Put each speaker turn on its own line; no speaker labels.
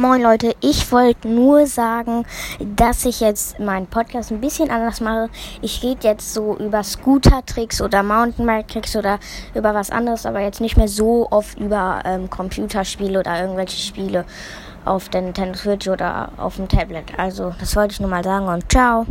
Moin Leute, ich wollte nur sagen, dass ich jetzt meinen Podcast ein bisschen anders mache. Ich rede jetzt so über Scooter-Tricks oder Mountainbike-Tricks oder über was anderes, aber jetzt nicht mehr so oft über ähm, Computerspiele oder irgendwelche Spiele auf der Nintendo Switch oder auf dem Tablet. Also, das wollte ich nur mal sagen und ciao.